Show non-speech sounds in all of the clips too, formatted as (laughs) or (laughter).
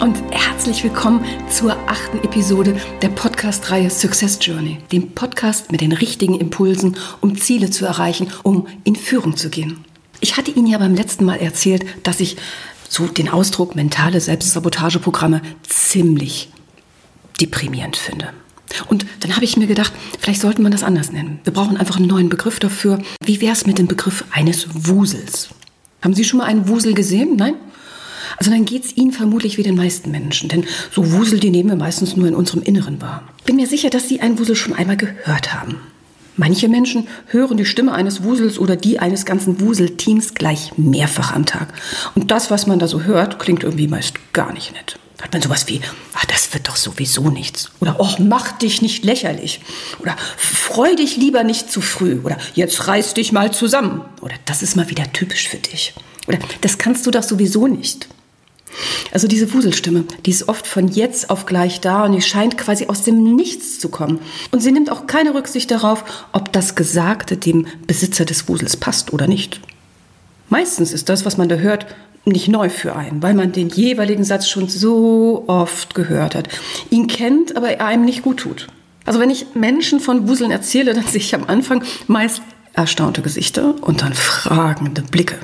und herzlich willkommen zur achten Episode der Podcast-Reihe Success Journey, dem Podcast mit den richtigen Impulsen, um Ziele zu erreichen, um in Führung zu gehen. Ich hatte Ihnen ja beim letzten Mal erzählt, dass ich so den Ausdruck mentale Selbstsabotageprogramme ziemlich deprimierend finde. Und dann habe ich mir gedacht, vielleicht sollte man das anders nennen. Wir brauchen einfach einen neuen Begriff dafür. Wie wäre es mit dem Begriff eines Wusels? Haben Sie schon mal einen Wusel gesehen? Nein? Also dann geht es Ihnen vermutlich wie den meisten Menschen, denn so Wusel, die nehmen wir meistens nur in unserem Inneren wahr. Bin mir sicher, dass Sie einen Wusel schon einmal gehört haben. Manche Menschen hören die Stimme eines Wusels oder die eines ganzen Wuselteams gleich mehrfach am Tag. Und das, was man da so hört, klingt irgendwie meist gar nicht nett. Hat man sowas wie, ach, das wird doch sowieso nichts. Oder, oh, mach dich nicht lächerlich. Oder, freu dich lieber nicht zu früh. Oder, jetzt reiß dich mal zusammen. Oder, das ist mal wieder typisch für dich. Oder, das kannst du doch sowieso nicht. Also diese Wuselstimme, die ist oft von jetzt auf gleich da und die scheint quasi aus dem Nichts zu kommen. Und sie nimmt auch keine Rücksicht darauf, ob das Gesagte dem Besitzer des Wusels passt oder nicht. Meistens ist das, was man da hört, nicht neu für einen, weil man den jeweiligen Satz schon so oft gehört hat, ihn kennt, aber er einem nicht gut tut. Also wenn ich Menschen von Wuseln erzähle, dann sehe ich am Anfang meist erstaunte Gesichter und dann fragende Blicke.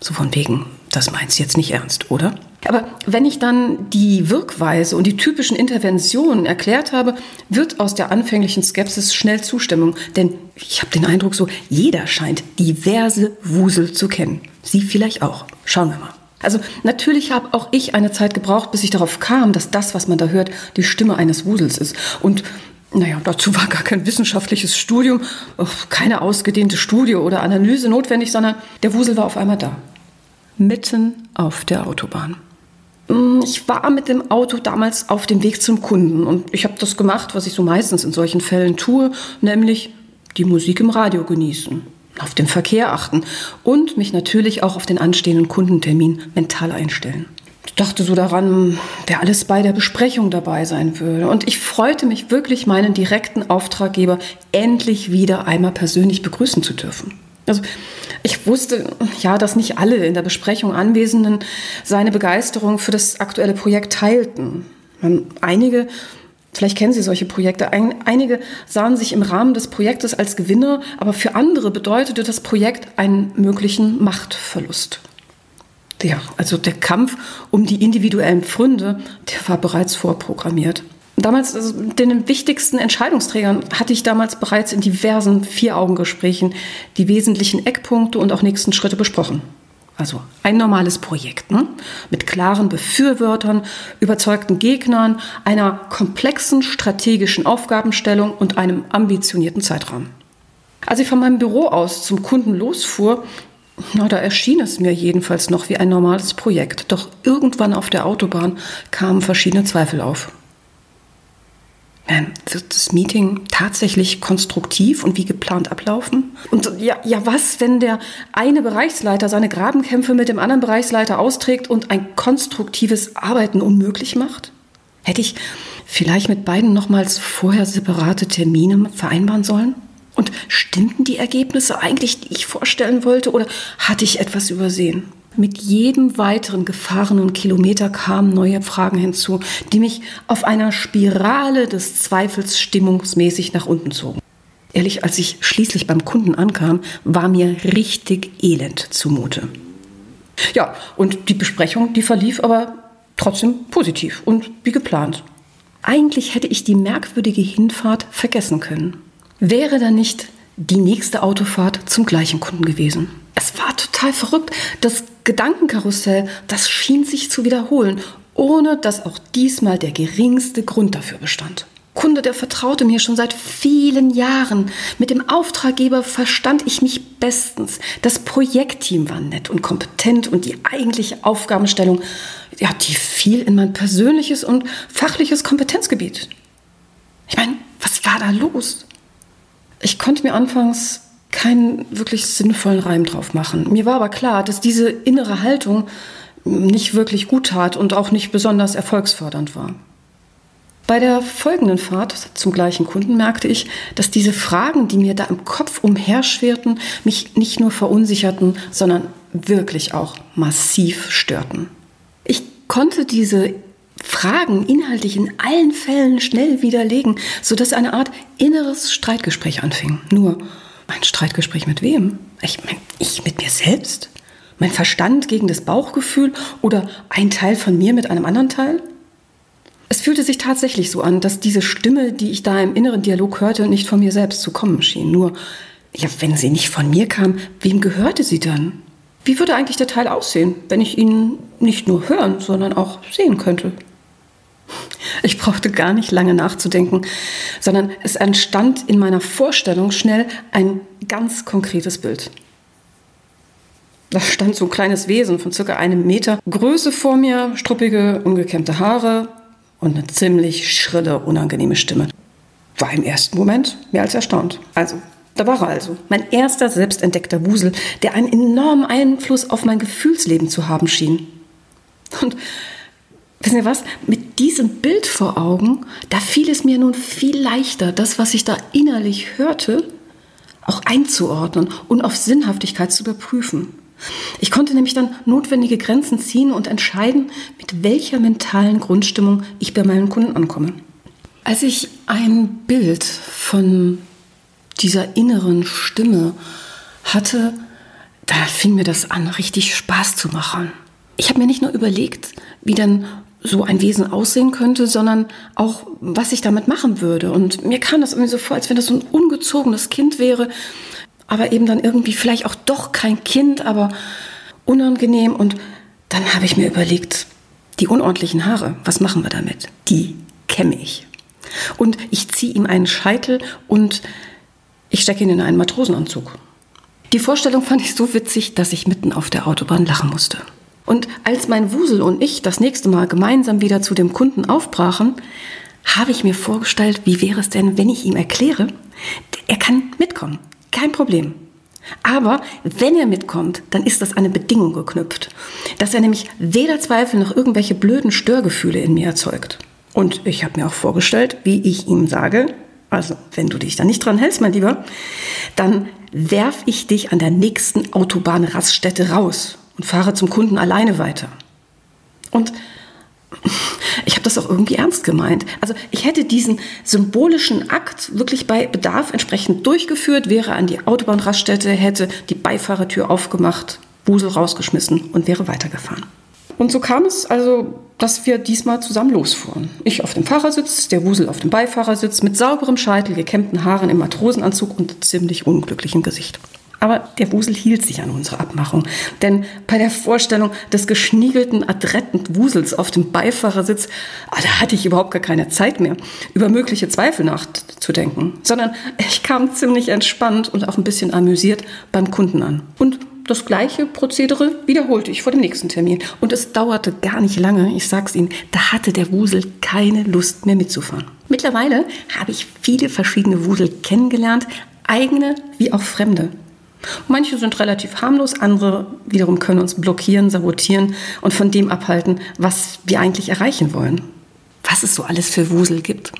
So von wegen, das meinst du jetzt nicht ernst, oder? Aber wenn ich dann die Wirkweise und die typischen Interventionen erklärt habe, wird aus der anfänglichen Skepsis schnell Zustimmung. Denn ich habe den Eindruck, so jeder scheint diverse Wusel zu kennen. Sie vielleicht auch. Schauen wir mal. Also natürlich habe auch ich eine Zeit gebraucht, bis ich darauf kam, dass das, was man da hört, die Stimme eines Wusels ist. Und naja, dazu war gar kein wissenschaftliches Studium, keine ausgedehnte Studie oder Analyse notwendig, sondern der Wusel war auf einmal da mitten auf der Autobahn. Mm, ich war mit dem Auto damals auf dem Weg zum Kunden und ich habe das gemacht, was ich so meistens in solchen Fällen tue, nämlich die Musik im Radio genießen, auf den Verkehr achten und mich natürlich auch auf den anstehenden Kundentermin mental einstellen. Ich dachte so daran, wer alles bei der Besprechung dabei sein würde. Und ich freute mich wirklich, meinen direkten Auftraggeber endlich wieder einmal persönlich begrüßen zu dürfen. Also ich wusste ja, dass nicht alle in der Besprechung Anwesenden seine Begeisterung für das aktuelle Projekt teilten. Einige, vielleicht kennen Sie solche Projekte, einige sahen sich im Rahmen des Projektes als Gewinner, aber für andere bedeutete das Projekt einen möglichen Machtverlust. Ja, also der Kampf um die individuellen Pfründe, der war bereits vorprogrammiert. Damals, also den wichtigsten Entscheidungsträgern hatte ich damals bereits in diversen Vier-Augen-Gesprächen die wesentlichen Eckpunkte und auch nächsten Schritte besprochen. Also ein normales Projekt ne? mit klaren Befürwortern, überzeugten Gegnern, einer komplexen strategischen Aufgabenstellung und einem ambitionierten Zeitrahmen. Als ich von meinem Büro aus zum Kunden losfuhr, na, da erschien es mir jedenfalls noch wie ein normales Projekt. Doch irgendwann auf der Autobahn kamen verschiedene Zweifel auf. Ähm, wird das Meeting tatsächlich konstruktiv und wie geplant ablaufen? Und ja, ja, was, wenn der eine Bereichsleiter seine Grabenkämpfe mit dem anderen Bereichsleiter austrägt und ein konstruktives Arbeiten unmöglich macht? Hätte ich vielleicht mit beiden nochmals vorher separate Termine vereinbaren sollen? Und stimmten die Ergebnisse eigentlich, die ich vorstellen wollte, oder hatte ich etwas übersehen? Mit jedem weiteren gefahrenen Kilometer kamen neue Fragen hinzu, die mich auf einer Spirale des Zweifels stimmungsmäßig nach unten zogen. Ehrlich, als ich schließlich beim Kunden ankam, war mir richtig elend zumute. Ja, und die Besprechung, die verlief aber trotzdem positiv und wie geplant. Eigentlich hätte ich die merkwürdige Hinfahrt vergessen können. Wäre da nicht die nächste Autofahrt zum gleichen Kunden gewesen. Es war total verrückt. Das Gedankenkarussell, das schien sich zu wiederholen, ohne dass auch diesmal der geringste Grund dafür bestand. Kunde, der vertraute mir schon seit vielen Jahren. Mit dem Auftraggeber verstand ich mich bestens. Das Projektteam war nett und kompetent und die eigentliche Aufgabenstellung, ja, die fiel in mein persönliches und fachliches Kompetenzgebiet. Ich meine, was war da los? Ich konnte mir anfangs keinen wirklich sinnvollen Reim drauf machen. Mir war aber klar, dass diese innere Haltung nicht wirklich gut tat und auch nicht besonders erfolgsfördernd war. Bei der folgenden Fahrt zum gleichen Kunden merkte ich, dass diese Fragen, die mir da im Kopf umherschwirrten, mich nicht nur verunsicherten, sondern wirklich auch massiv störten. Ich konnte diese Fragen inhaltlich in allen Fällen schnell widerlegen, sodass eine Art inneres Streitgespräch anfing. Nur ein Streitgespräch mit wem? Ich mein, ich mit mir selbst? Mein Verstand gegen das Bauchgefühl oder ein Teil von mir mit einem anderen Teil? Es fühlte sich tatsächlich so an, dass diese Stimme, die ich da im inneren Dialog hörte, nicht von mir selbst zu kommen schien. Nur, ja, wenn sie nicht von mir kam, wem gehörte sie dann? Wie würde eigentlich der Teil aussehen, wenn ich ihn nicht nur hören, sondern auch sehen könnte? Ich brauchte gar nicht lange nachzudenken, sondern es entstand in meiner Vorstellung schnell ein ganz konkretes Bild. Da stand so ein kleines Wesen von circa einem Meter Größe vor mir, struppige, ungekämmte Haare, und eine ziemlich schrille, unangenehme Stimme. War im ersten Moment mehr als erstaunt. Also, da war er also. Mein erster selbstentdeckter Wusel, der einen enormen Einfluss auf mein Gefühlsleben zu haben schien. Und wissen Sie was? Mit diesem Bild vor Augen, da fiel es mir nun viel leichter, das, was ich da innerlich hörte, auch einzuordnen und auf Sinnhaftigkeit zu überprüfen. Ich konnte nämlich dann notwendige Grenzen ziehen und entscheiden, mit welcher mentalen Grundstimmung ich bei meinen Kunden ankomme. Als ich ein Bild von dieser inneren Stimme hatte, da fing mir das an, richtig Spaß zu machen. Ich habe mir nicht nur überlegt, wie dann so ein Wesen aussehen könnte, sondern auch, was ich damit machen würde. Und mir kam das irgendwie so vor, als wenn das so ein ungezogenes Kind wäre, aber eben dann irgendwie vielleicht auch doch kein Kind, aber unangenehm. Und dann habe ich mir überlegt, die unordentlichen Haare, was machen wir damit? Die kämme ich. Und ich ziehe ihm einen Scheitel und ich stecke ihn in einen Matrosenanzug. Die Vorstellung fand ich so witzig, dass ich mitten auf der Autobahn lachen musste. Und als mein Wusel und ich das nächste Mal gemeinsam wieder zu dem Kunden aufbrachen, habe ich mir vorgestellt, wie wäre es denn, wenn ich ihm erkläre, er kann mitkommen. Kein Problem. Aber wenn er mitkommt, dann ist das eine Bedingung geknüpft, dass er nämlich weder Zweifel noch irgendwelche blöden Störgefühle in mir erzeugt. Und ich habe mir auch vorgestellt, wie ich ihm sage, also wenn du dich da nicht dran hältst, mein Lieber, dann werf ich dich an der nächsten Autobahnraststätte raus und fahre zum Kunden alleine weiter. Und (laughs) ich habe das auch irgendwie ernst gemeint. Also ich hätte diesen symbolischen Akt wirklich bei Bedarf entsprechend durchgeführt, wäre an die Autobahnraststätte, hätte die Beifahrertür aufgemacht, Busel rausgeschmissen und wäre weitergefahren. Und so kam es also, dass wir diesmal zusammen losfuhren. Ich auf dem Fahrersitz, der Wusel auf dem Beifahrersitz, mit sauberem Scheitel, gekämmten Haaren im Matrosenanzug und ziemlich unglücklichem Gesicht. Aber der Wusel hielt sich an unsere Abmachung. Denn bei der Vorstellung des geschniegelten, adretten Wusels auf dem Beifahrersitz, ah, da hatte ich überhaupt gar keine Zeit mehr, über mögliche Zweifel nachzudenken. Sondern ich kam ziemlich entspannt und auch ein bisschen amüsiert beim Kunden an. Und das gleiche Prozedere wiederholte ich vor dem nächsten Termin. Und es dauerte gar nicht lange, ich sag's Ihnen, da hatte der Wusel keine Lust mehr mitzufahren. Mittlerweile habe ich viele verschiedene Wusel kennengelernt, eigene wie auch fremde. Manche sind relativ harmlos, andere wiederum können uns blockieren, sabotieren und von dem abhalten, was wir eigentlich erreichen wollen. Was es so alles für Wusel gibt,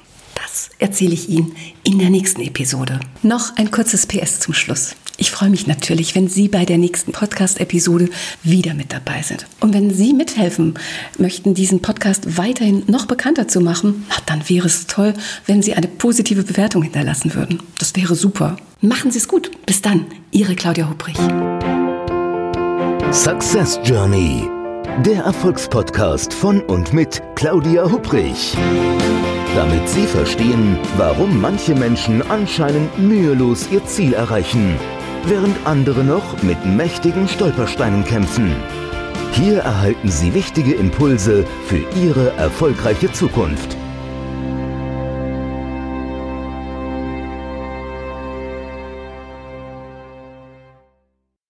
das erzähle ich Ihnen in der nächsten Episode. Noch ein kurzes PS zum Schluss. Ich freue mich natürlich, wenn Sie bei der nächsten Podcast-Episode wieder mit dabei sind. Und wenn Sie mithelfen möchten, diesen Podcast weiterhin noch bekannter zu machen, dann wäre es toll, wenn Sie eine positive Bewertung hinterlassen würden. Das wäre super. Machen Sie es gut. Bis dann, Ihre Claudia Hubrich. Success Journey, der Erfolgspodcast von und mit Claudia Hubrich. Damit Sie verstehen, warum manche Menschen anscheinend mühelos ihr Ziel erreichen während andere noch mit mächtigen Stolpersteinen kämpfen. Hier erhalten Sie wichtige Impulse für Ihre erfolgreiche Zukunft.